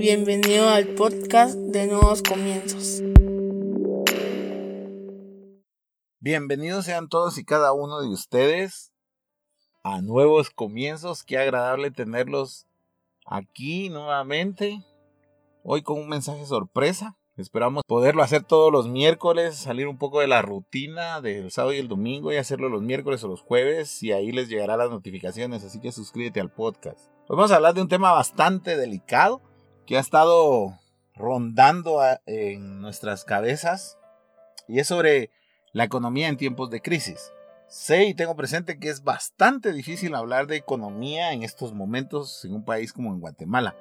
Bienvenido al podcast de Nuevos Comienzos. Bienvenidos sean todos y cada uno de ustedes a Nuevos Comienzos. Qué agradable tenerlos aquí nuevamente. Hoy con un mensaje sorpresa. Esperamos poderlo hacer todos los miércoles, salir un poco de la rutina del sábado y el domingo y hacerlo los miércoles o los jueves y ahí les llegará las notificaciones, así que suscríbete al podcast. Hoy vamos a hablar de un tema bastante delicado que ha estado rondando en nuestras cabezas y es sobre la economía en tiempos de crisis. Sé y tengo presente que es bastante difícil hablar de economía en estos momentos en un país como en Guatemala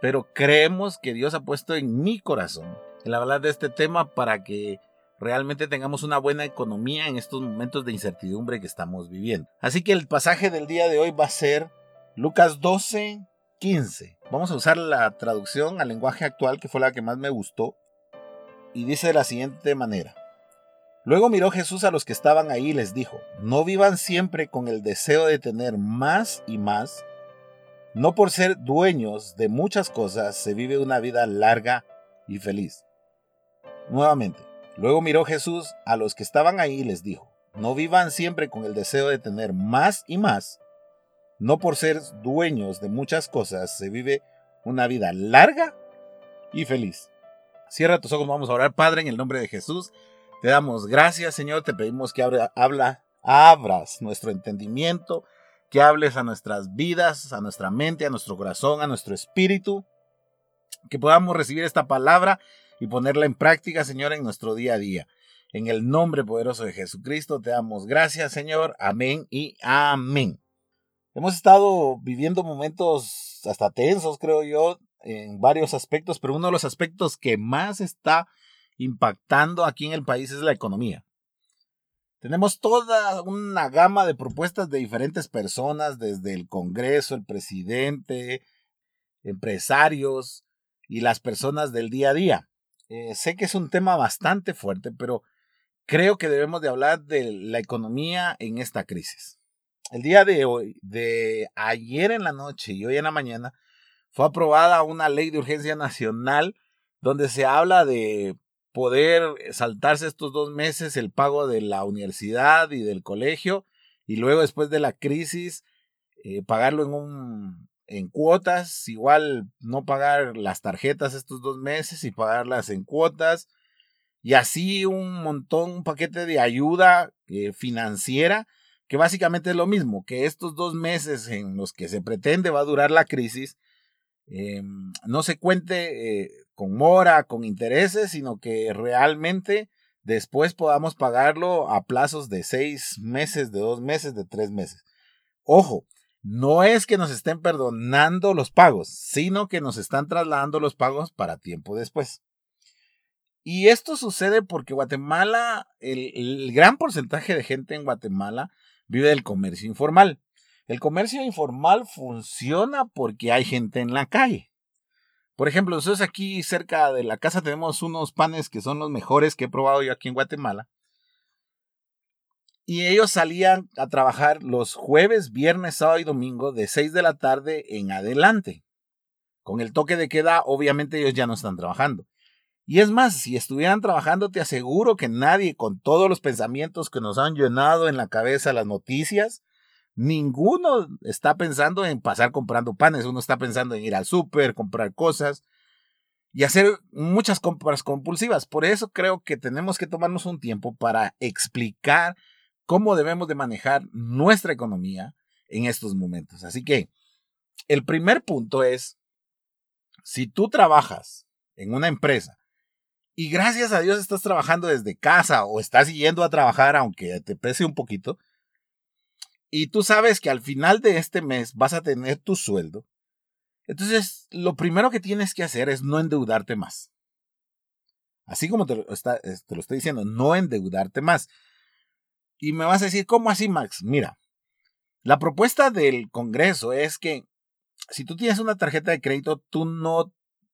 pero creemos que Dios ha puesto en mi corazón el hablar de este tema para que realmente tengamos una buena economía en estos momentos de incertidumbre que estamos viviendo. Así que el pasaje del día de hoy va a ser Lucas 12, 15. Vamos a usar la traducción al lenguaje actual que fue la que más me gustó y dice de la siguiente manera. Luego miró Jesús a los que estaban ahí y les dijo, no vivan siempre con el deseo de tener más y más no por ser dueños de muchas cosas se vive una vida larga y feliz. Nuevamente, luego miró Jesús a los que estaban ahí y les dijo, no vivan siempre con el deseo de tener más y más. No por ser dueños de muchas cosas se vive una vida larga y feliz. Cierra tus ojos, vamos a orar, Padre, en el nombre de Jesús. Te damos gracias, Señor, te pedimos que abra, habla, abras nuestro entendimiento, que hables a nuestras vidas, a nuestra mente, a nuestro corazón, a nuestro espíritu, que podamos recibir esta palabra y ponerla en práctica, Señor, en nuestro día a día. En el nombre poderoso de Jesucristo te damos gracias, Señor. Amén y amén. Hemos estado viviendo momentos hasta tensos, creo yo, en varios aspectos, pero uno de los aspectos que más está impactando aquí en el país es la economía. Tenemos toda una gama de propuestas de diferentes personas, desde el Congreso, el presidente, empresarios y las personas del día a día. Eh, sé que es un tema bastante fuerte, pero creo que debemos de hablar de la economía en esta crisis. El día de hoy, de ayer en la noche y hoy en la mañana, fue aprobada una ley de urgencia nacional donde se habla de poder saltarse estos dos meses el pago de la universidad y del colegio y luego después de la crisis eh, pagarlo en un en cuotas, igual no pagar las tarjetas estos dos meses y pagarlas en cuotas y así un montón, un paquete de ayuda eh, financiera que básicamente es lo mismo, que estos dos meses en los que se pretende va a durar la crisis, em, no se cuente eh, con mora, con intereses, sino que realmente después podamos pagarlo a plazos de seis meses, de dos meses, de tres meses. Ojo, no es que nos estén perdonando los pagos, sino que nos están trasladando los pagos para tiempo después. Y esto sucede porque Guatemala, el, gran porcentaje de gente en Guatemala vive del comercio informal. El comercio informal funciona porque hay gente en la calle. Por ejemplo, nosotros aquí cerca de la casa tenemos unos panes que son los mejores que he probado yo aquí en Guatemala. Y ellos salían a trabajar los jueves, viernes, sábado y domingo de 6 de la tarde en adelante. Con el toque de queda, obviamente ellos ya no están trabajando. Y es más, si estuvieran trabajando, te aseguro que nadie, con todos los pensamientos que nos han llenado en la cabeza las noticias, Ninguno está pensando en pasar comprando panes, uno está pensando en ir al súper, comprar cosas y hacer muchas compras compulsivas. Por eso creo que tenemos que tomarnos un tiempo para explicar cómo debemos de manejar nuestra economía en estos momentos. Así que el primer punto es, si tú trabajas en una empresa y gracias a Dios estás trabajando desde casa o estás yendo a trabajar aunque te pese un poquito, y tú sabes que al final de este mes vas a tener tu sueldo, entonces lo primero que tienes que hacer es no endeudarte más. Así como te lo, está, te lo estoy diciendo, no endeudarte más. Y me vas a decir, ¿cómo así, Max? Mira, la propuesta del Congreso es que si tú tienes una tarjeta de crédito, tú no,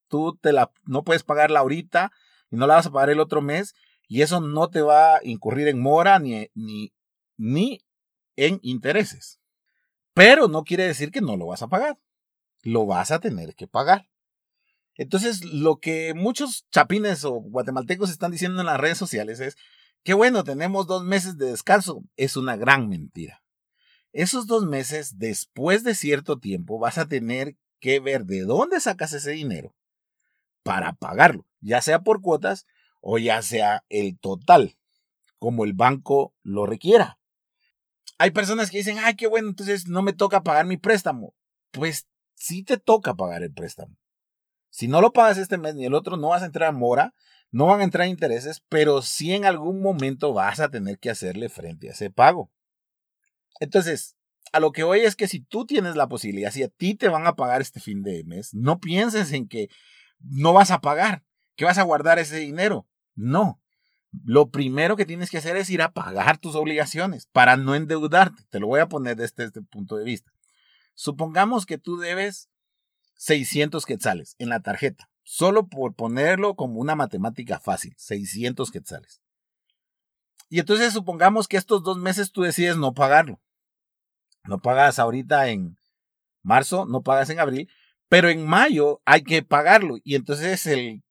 tú te la, no puedes pagarla ahorita y no la vas a pagar el otro mes y eso no te va a incurrir en mora ni, ni, ni en intereses. Pero no quiere decir que no lo vas a pagar. Lo vas a tener que pagar. Entonces, lo que muchos chapines o guatemaltecos están diciendo en las redes sociales es que bueno, tenemos dos meses de descanso. Es una gran mentira. Esos dos meses, después de cierto tiempo, vas a tener que ver de dónde sacas ese dinero para pagarlo, ya sea por cuotas o ya sea el total, como el banco lo requiera. Hay personas que dicen, ay, qué bueno, entonces no me toca pagar mi préstamo. Pues sí te toca pagar el préstamo. Si no lo pagas este mes ni el otro, no vas a entrar a mora, no van a entrar intereses, pero sí en algún momento vas a tener que hacerle frente a ese pago. Entonces, a lo que voy es que si tú tienes la posibilidad, si a ti te van a pagar este fin de mes, no pienses en que no vas a pagar, que vas a guardar ese dinero. No. Lo primero que tienes que hacer es ir a pagar tus obligaciones para no endeudarte. Te lo voy a poner desde este punto de vista. Supongamos que tú debes 600 quetzales en la tarjeta, solo por ponerlo como una matemática fácil, 600 quetzales. Y entonces supongamos que estos dos meses tú decides no pagarlo. No pagas ahorita en marzo, no pagas en abril, pero en mayo hay que pagarlo. Y entonces el,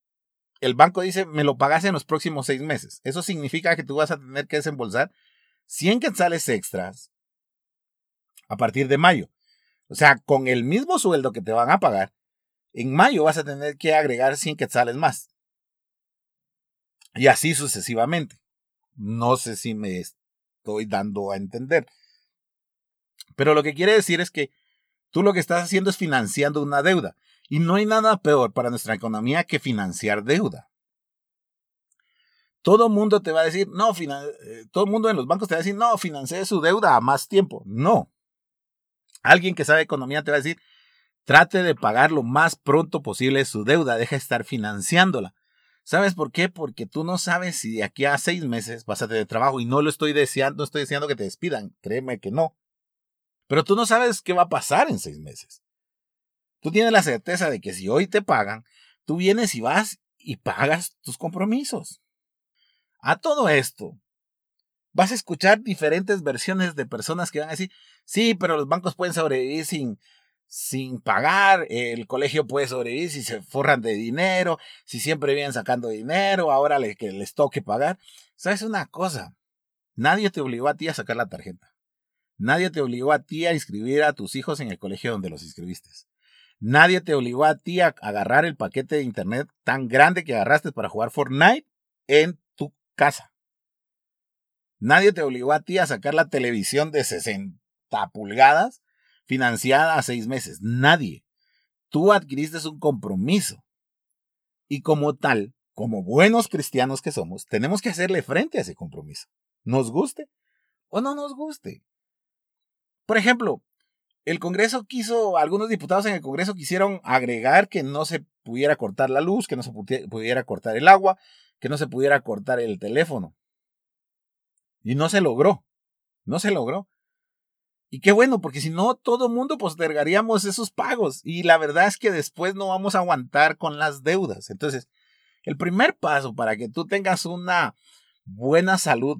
el banco dice, me lo pagas en los próximos seis meses. Eso significa que tú vas a tener que desembolsar 100 quetzales extras a partir de mayo. O sea, con el mismo sueldo que te van a pagar, en mayo vas a tener que agregar 100 quetzales más. Y así sucesivamente. No sé si me estoy dando a entender. Pero lo que quiere decir es que tú lo que estás haciendo es financiando una deuda. Y no hay nada peor para nuestra economía que financiar deuda. Todo mundo te va a decir, no, eh, todo el mundo en los bancos te va a decir, no, financie su deuda a más tiempo. No. Alguien que sabe economía te va a decir, trate de pagar lo más pronto posible su deuda, deja de estar financiándola. ¿Sabes por qué? Porque tú no sabes si de aquí a seis meses vas a tener trabajo y no lo estoy deseando, no estoy deseando que te despidan, créeme que no. Pero tú no sabes qué va a pasar en seis meses. Tú tienes la certeza de que si hoy te pagan, tú vienes y vas y pagas tus compromisos. A todo esto, vas a escuchar diferentes versiones de personas que van a decir, sí, pero los bancos pueden sobrevivir sin, sin pagar, el colegio puede sobrevivir si se forran de dinero, si siempre vienen sacando dinero, ahora le, que les toque pagar. ¿Sabes una cosa? Nadie te obligó a ti a sacar la tarjeta. Nadie te obligó a ti a inscribir a tus hijos en el colegio donde los inscribiste. Nadie te obligó a ti a agarrar el paquete de internet tan grande que agarraste para jugar Fortnite en tu casa. Nadie te obligó a ti a sacar la televisión de 60 pulgadas financiada a seis meses. Nadie. Tú adquiriste un compromiso. Y como tal, como buenos cristianos que somos, tenemos que hacerle frente a ese compromiso. Nos guste o no nos guste. Por ejemplo, el Congreso quiso, algunos diputados en el Congreso quisieron agregar que no se pudiera cortar la luz, que no se pudiera cortar el agua, que no se pudiera cortar el teléfono. Y no se logró. No se logró. Y qué bueno, porque si no, todo mundo postergaríamos esos pagos. Y la verdad es que después no vamos a aguantar con las deudas. Entonces, el primer paso para que tú tengas una buena salud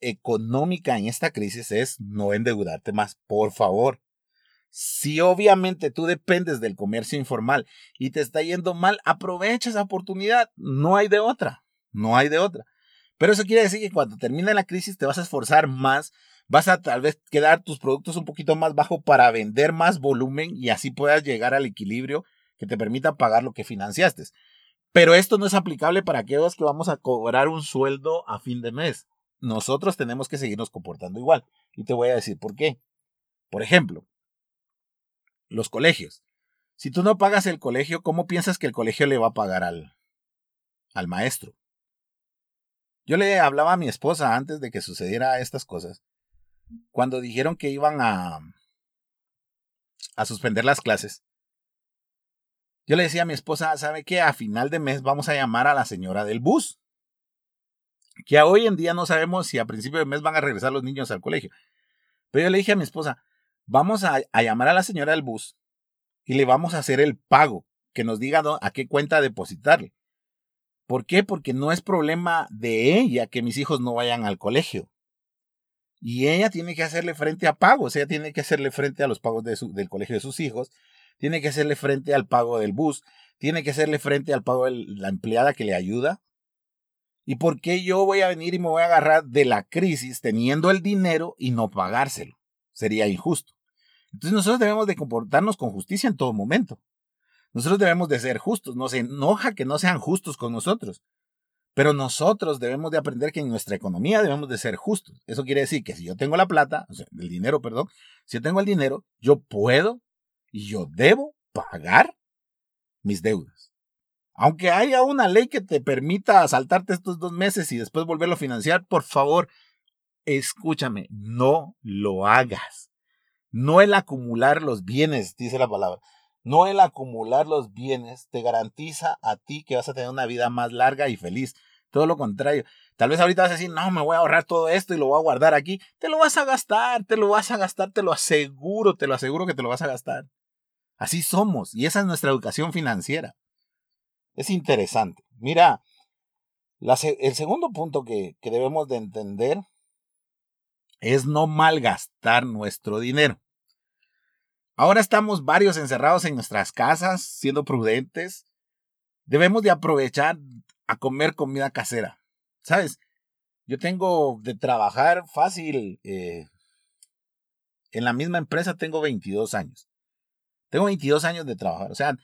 económica en esta crisis es no endeudarte más, por favor. Si obviamente tú dependes del comercio informal y te está yendo mal, aprovecha esa oportunidad. No hay de otra. No hay de otra. Pero eso quiere decir que cuando termine la crisis te vas a esforzar más, vas a tal vez quedar tus productos un poquito más bajo para vender más volumen y así puedas llegar al equilibrio que te permita pagar lo que financiaste. Pero esto no es aplicable para aquellos que vamos a cobrar un sueldo a fin de mes. Nosotros tenemos que seguirnos comportando igual. Y te voy a decir por qué. Por ejemplo, los colegios. Si tú no pagas el colegio, ¿cómo piensas que el colegio le va a pagar al, al maestro? Yo le hablaba a mi esposa antes de que sucediera estas cosas. Cuando dijeron que iban a, a suspender las clases. Yo le decía a mi esposa, ¿sabe qué? A final de mes vamos a llamar a la señora del bus. Que hoy en día no sabemos si a principio de mes van a regresar los niños al colegio. Pero yo le dije a mi esposa, vamos a, a llamar a la señora del bus y le vamos a hacer el pago, que nos diga a qué cuenta depositarle. ¿Por qué? Porque no es problema de ella que mis hijos no vayan al colegio. Y ella tiene que hacerle frente a pagos, ella tiene que hacerle frente a los pagos del colegio de sus hijos, tiene que hacerle frente al pago del bus, tiene que hacerle frente al pago de la empleada que le ayuda? ¿Y por qué yo voy a venir y me voy a agarrar de la crisis teniendo el dinero y no pagárselo? Sería injusto. Entonces nosotros debemos de comportarnos con justicia en todo momento. Nosotros debemos de ser justos. Nos enoja que no sean justos con nosotros. Pero nosotros debemos de aprender que en nuestra economía debemos de ser justos. Eso quiere decir que si yo tengo la plata, o sea, el dinero, perdón, si yo tengo el dinero, yo puedo y yo debo pagar mis deudas. Aunque haya una ley que te permita saltarte estos dos meses y después volverlo a financiar, por favor, escúchame, no lo hagas. No el acumular los bienes, dice la palabra. No el acumular los bienes te garantiza a ti que vas a tener una vida más larga y feliz. Todo lo contrario. Tal vez ahorita vas a decir, no, me voy a ahorrar todo esto y lo voy a guardar aquí. Te lo vas a gastar, te lo vas a gastar, te lo aseguro, te lo aseguro que te lo vas a gastar. Así somos y esa es nuestra educación financiera. Es interesante. Mira, el segundo punto que, que debemos de entender es no malgastar nuestro dinero. Ahora estamos varios encerrados en nuestras casas, siendo prudentes. Debemos de aprovechar a comer comida casera. ¿Sabes? Yo tengo de trabajar fácil. Eh, en la misma empresa tengo 22 años. Tengo 22 años de trabajar. O sea,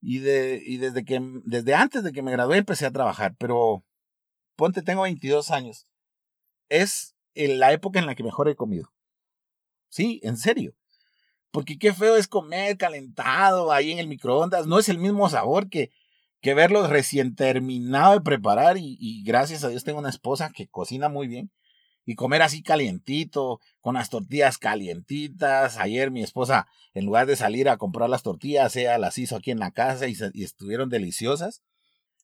y, de, y desde, que, desde antes de que me gradué empecé a trabajar. Pero ponte, tengo 22 años. Es en la época en la que mejor he comido. Sí, en serio. Porque qué feo es comer calentado ahí en el microondas. No es el mismo sabor que, que verlo recién terminado de preparar. Y, gracias a Dios tengo una esposa que cocina muy bien. Y comer así calientito, con las tortillas calientitas. Ayer mi esposa, en lugar de salir a comprar las tortillas, ella las hizo aquí en la casa y, y estuvieron deliciosas.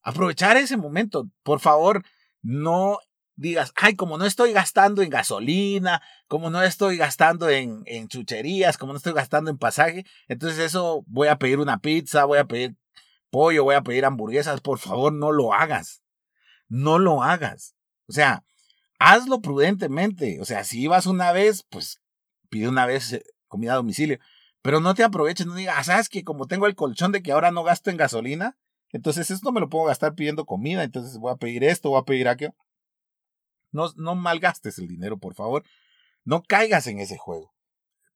Aprovechar ese momento. Por favor, no digas, ay, como no estoy gastando en gasolina, como no estoy gastando en, en chucherías, como no estoy gastando en pasaje, entonces eso voy a pedir una pizza, voy a pedir pollo, voy a pedir hamburguesas, por favor, no lo hagas. No lo hagas. O sea, hazlo prudentemente. O sea, si vas una vez, pues pide una vez eh, comida a domicilio. Pero no te aproveches, no digas, ah, ¿sabes que como tengo el colchón de que ahora no gasto en gasolina? Entonces esto me lo puedo gastar pidiendo comida, entonces voy a pedir esto, voy a pedir aquello. No, no malgastes el dinero, por favor. No caigas en ese juego.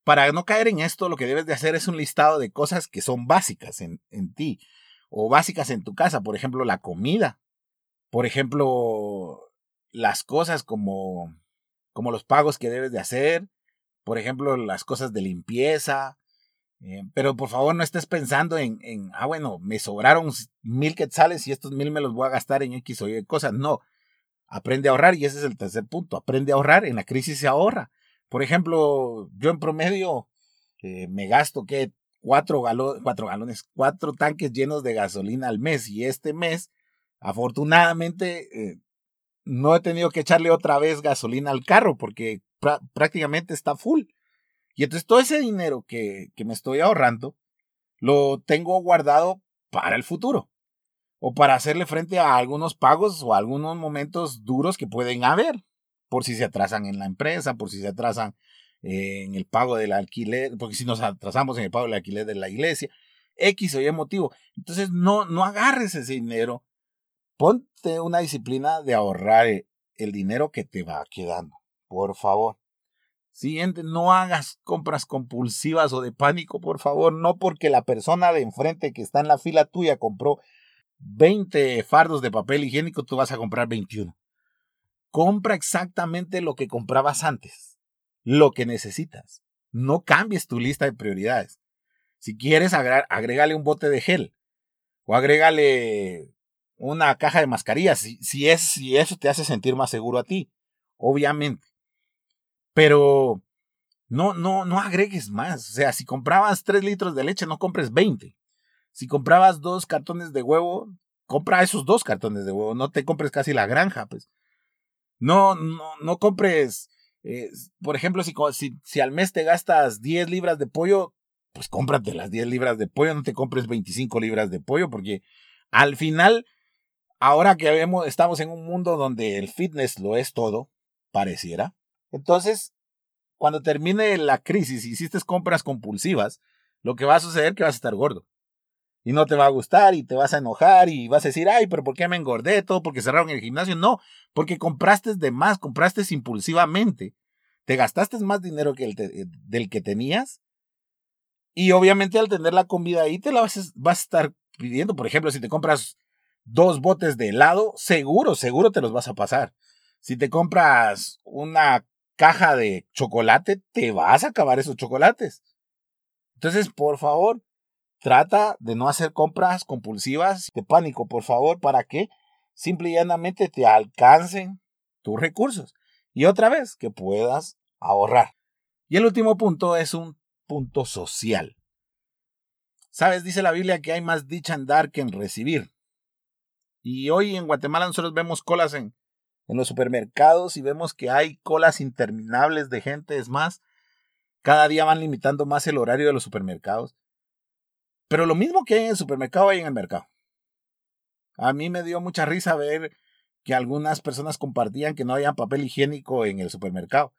Para no caer en esto, lo que debes de hacer es un listado de cosas que son básicas en, en ti o básicas en tu casa. Por ejemplo, la comida. Por ejemplo, las cosas como, como los pagos que debes de hacer. Por ejemplo, las cosas de limpieza. Eh, pero por favor no estés pensando en, en, ah, bueno, me sobraron mil quetzales y estos mil me los voy a gastar en X o Y cosas. No, aprende a ahorrar y ese es el tercer punto, aprende a ahorrar, en la crisis se ahorra. Por ejemplo, yo en promedio eh, me gasto que cuatro, cuatro galones, cuatro tanques llenos de gasolina al mes y este mes, afortunadamente, eh, no he tenido que echarle otra vez gasolina al carro porque prácticamente está full. Y entonces todo ese dinero que, que me estoy ahorrando lo tengo guardado para el futuro o para hacerle frente a algunos pagos o algunos momentos duros que pueden haber, por si se atrasan en la empresa, por si se atrasan en el pago del alquiler, porque si nos atrasamos en el pago del alquiler de la iglesia, X o Y motivo. Entonces no, no agarres ese dinero, ponte una disciplina de ahorrar el dinero que te va quedando, por favor. Siguiente, no hagas compras compulsivas o de pánico, por favor, no porque la persona de enfrente que está en la fila tuya compró 20 fardos de papel higiénico, tú vas a comprar 21. Compra exactamente lo que comprabas antes, lo que necesitas. No cambies tu lista de prioridades. Si quieres, agrégale un bote de gel o agrégale una caja de mascarillas, si, si, es, si eso te hace sentir más seguro a ti, obviamente. Pero no, no, no agregues más. O sea, si comprabas 3 litros de leche, no compres 20. Si comprabas dos cartones de huevo, compra esos dos cartones de huevo, no te compres casi la granja, pues. No, no, no compres, eh, por ejemplo, si, si, al mes te gastas 10 libras de pollo, pues cómprate las 10 libras de pollo, no te compres 25 libras de pollo, porque al final, ahora que vemos, estamos en un mundo donde el fitness lo es todo, pareciera. Entonces, cuando termine la crisis y hiciste compras compulsivas, lo que va a suceder es que vas a estar gordo. Y no te va a gustar y te vas a enojar y vas a decir, ay, pero ¿por qué me engordé? Todo porque cerraron el gimnasio. No, porque compraste de más, compraste impulsivamente. Te gastaste más dinero que el del que tenías. Y obviamente al tener la comida ahí te la vas, vas a estar pidiendo. Por ejemplo, si te compras dos botes de helado, seguro, seguro te los vas a pasar. Si te compras una caja de chocolate, te vas a acabar esos chocolates. Entonces, por favor, trata de no hacer compras compulsivas de pánico, por favor, para que simple y llanamente te alcancen tus recursos. Y otra vez, que puedas ahorrar. Y el último punto es un punto social. Sabes, dice la Biblia que hay más dicha en dar que en recibir. Y hoy en Guatemala nosotros vemos colas en, en los supermercados y vemos que hay colas interminables de gente. Es más, cada día van limitando más el horario de los supermercados. Pero lo mismo que hay en el supermercado hay en el mercado. A mí me dio mucha risa ver que algunas personas compartían que no había papel higiénico en el supermercado.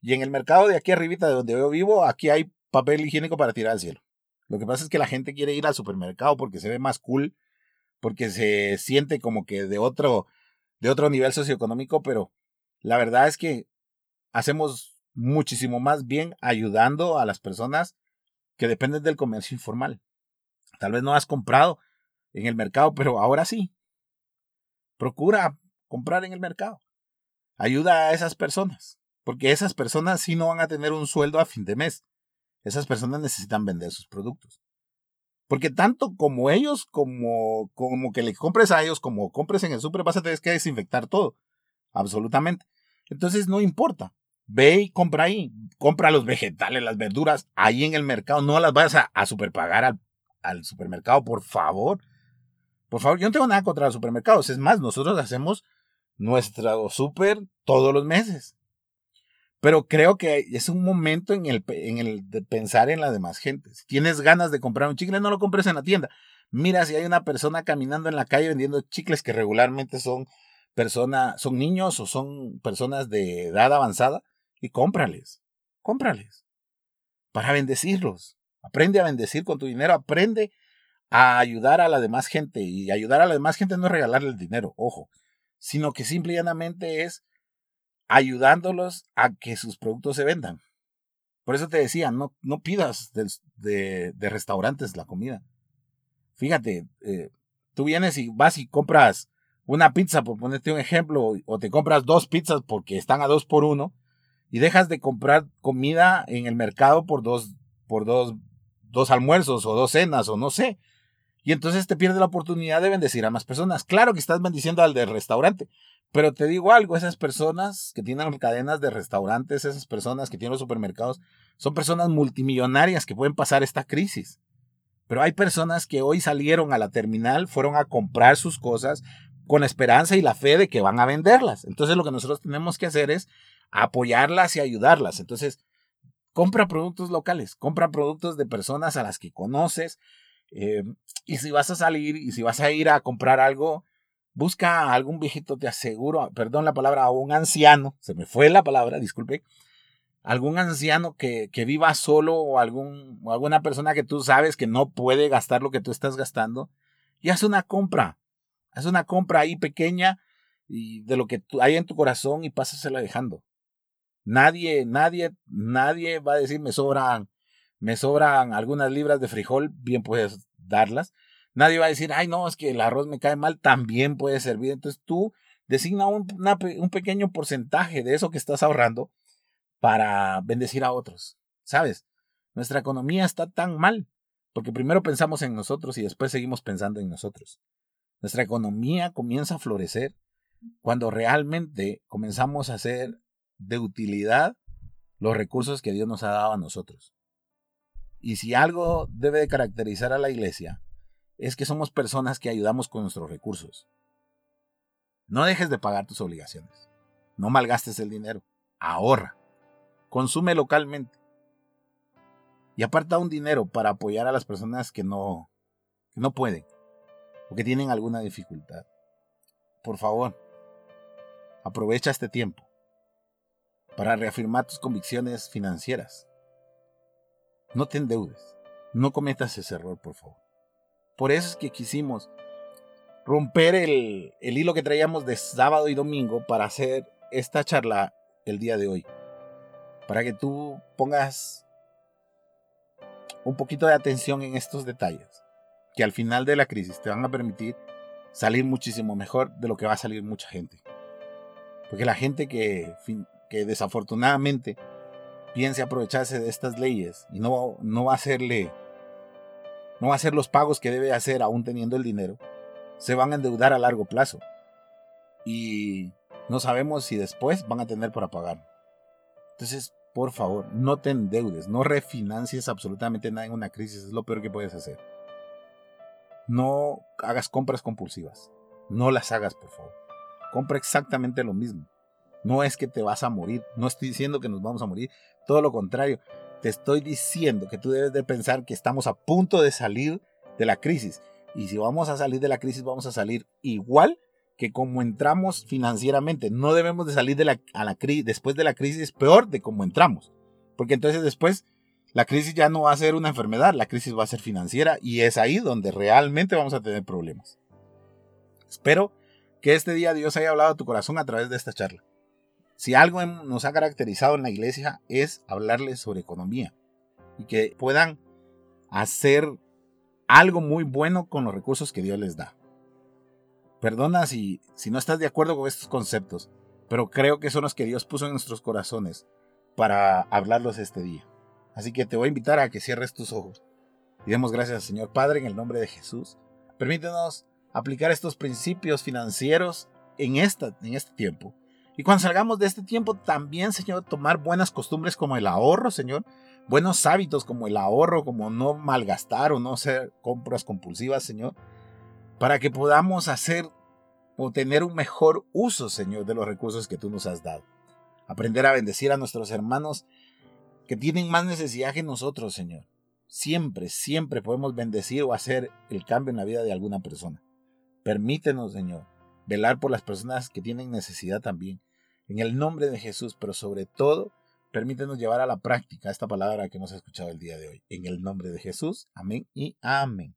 Y en el mercado de aquí arribita de donde yo vivo, aquí hay papel higiénico para tirar al cielo. Lo que pasa es que la gente quiere ir al supermercado porque se ve más cool, porque se siente como que de otro, de otro nivel socioeconómico, pero la verdad es que hacemos muchísimo más bien ayudando a las personas que dependen del comercio informal. Tal vez no has comprado en el mercado, pero ahora sí. Procura comprar en el mercado. Ayuda a esas personas, porque esas personas sí no van a tener un sueldo a fin de mes. Esas personas necesitan vender sus productos. Porque tanto como ellos, como, como que le compres a ellos, como compres en el super, vas a tener que desinfectar todo. Absolutamente. Entonces no importa. Ve y compra ahí. Compra los vegetales, las verduras ahí en el mercado. No las vayas a, superpagar al, al, supermercado, por favor. Por favor, yo no tengo nada contra los supermercados. Es más, nosotros hacemos nuestro super todos los meses. Pero creo que es un momento en el, en el de pensar en la demás gente. Si tienes ganas de comprar un chicle, no lo compres en la tienda. Mira si hay una persona caminando en la calle vendiendo chicles que regularmente son personas, son niños o son personas de edad avanzada y cómprales, cómprales para bendecirlos. Aprende a bendecir con tu dinero, aprende a ayudar a la demás gente. Y ayudar a la demás gente no es regalarle el dinero, ojo, sino que simple y llanamente es ayudándolos a que sus productos se vendan. Por eso te decía, no, no pidas de, de, restaurantes la comida. Fíjate, eh, tú vienes y vas y compras una pizza, por ponerte un ejemplo, o te compras dos pizzas porque están a dos por uno, y dejas de comprar comida en el mercado por dos, por dos, dos almuerzos o dos cenas o no sé. Y entonces te pierdes la oportunidad de bendecir a más personas. Claro que estás bendiciendo al del restaurante, pero te digo algo, esas personas que tienen cadenas de restaurantes, esas personas que tienen los supermercados, son personas multimillonarias que pueden pasar esta crisis. Pero hay personas que hoy salieron a la terminal, fueron a comprar sus cosas con la esperanza y la fe de que van a venderlas. Entonces lo que nosotros tenemos que hacer es apoyarlas y ayudarlas. Entonces, compra productos locales, compra productos de personas a las que conoces. Eh, y si vas a salir y si vas a ir a comprar algo, busca a algún viejito, te aseguro, perdón la palabra, a un anciano, se me fue la palabra, disculpe, algún anciano que, que viva solo o, algún, alguna persona que tú sabes que no puede gastar lo que tú estás gastando y haz una compra, haz una compra ahí pequeña y de lo que hay en tu corazón y pásasela dejando. Nadie, nadie, nadie va a decir me sobran, me sobran algunas libras de frijol, bien puedes darlas. Nadie va a decir, ay no, es que el arroz me cae mal, también puede servir. Entonces tú designa un, un pequeño porcentaje de eso que estás ahorrando para bendecir a otros. ¿Sabes? Nuestra economía está tan mal porque primero pensamos en nosotros y después seguimos pensando en nosotros. Nuestra economía comienza a florecer cuando realmente comenzamos a hacer de utilidad los recursos que Dios nos ha dado a nosotros. Y si algo debe de caracterizar a la iglesia, es que somos personas que ayudamos con nuestros recursos. No dejes de pagar tus obligaciones. No malgastes el dinero. Ahorra. Consume localmente. Y aparta un dinero para apoyar a las personas que no, que no pueden o que tienen alguna dificultad. Por favor, aprovecha este tiempo para reafirmar tus convicciones financieras. No te endeudes. No cometas ese error, por favor. por eso es que quisimos romper el, el hilo que traíamos de sábado y domingo para hacer esta charla el día de hoy. Para que tú pongas un poquito de atención en estos detalles, que al final de la crisis te van a permitir salir muchísimo mejor de lo que va a salir mucha gente. Porque la gente que, que desafortunadamente piense aprovecharse de estas leyes y no, no va a hacerle, no va a hacer los pagos que debe hacer aún teniendo el dinero, se van a endeudar a largo plazo. Y no sabemos si después van a tener para pagar. Entonces, por favor, no te endeudes, no refinancies absolutamente nada en una crisis, es lo peor que puedes hacer. No hagas compras compulsivas, no las hagas, por favor. Compra exactamente lo mismo. No es que te vas a morir, no estoy diciendo que nos vamos a morir, todo lo contrario, te estoy diciendo que tú debes de pensar que estamos a punto de salir de la crisis. Y si vamos a salir de la crisis, vamos a salir igual que como entramos financieramente. No debemos de salir de la, a la después de la crisis peor de como entramos. Porque entonces después la crisis ya no va a ser una enfermedad, la crisis va a ser financiera y es ahí donde realmente vamos a tener problemas. Espero que este día Dios haya hablado a tu corazón a través de esta charla. Si algo nos ha caracterizado en la iglesia es hablarles sobre economía y que puedan hacer algo muy bueno con los recursos que Dios les da. Perdona si, si no estás de acuerdo con estos conceptos, pero creo que son los que Dios puso en nuestros corazones para hablarlos este día. Así que te voy a invitar a que cierres tus ojos y demos gracias al Señor Padre en el nombre de Jesús. Permítenos aplicar estos principios financieros en, esta, en este tiempo. Y cuando salgamos de este tiempo, también, Señor, tomar buenas costumbres como el ahorro, Señor. Buenos hábitos como el ahorro, como no malgastar o no hacer compras compulsivas, Señor para que podamos hacer o tener un mejor uso, Señor, de los recursos que tú nos has dado. Aprender a bendecir a nuestros hermanos que tienen más necesidad que nosotros, Señor. Siempre, siempre podemos bendecir o hacer el cambio en la vida de alguna persona. Permítenos, Señor, velar por las personas que tienen necesidad también. En el nombre de Jesús, pero sobre todo, permítenos llevar a la práctica esta palabra que hemos escuchado el día de hoy. En el nombre de Jesús, amén y amén.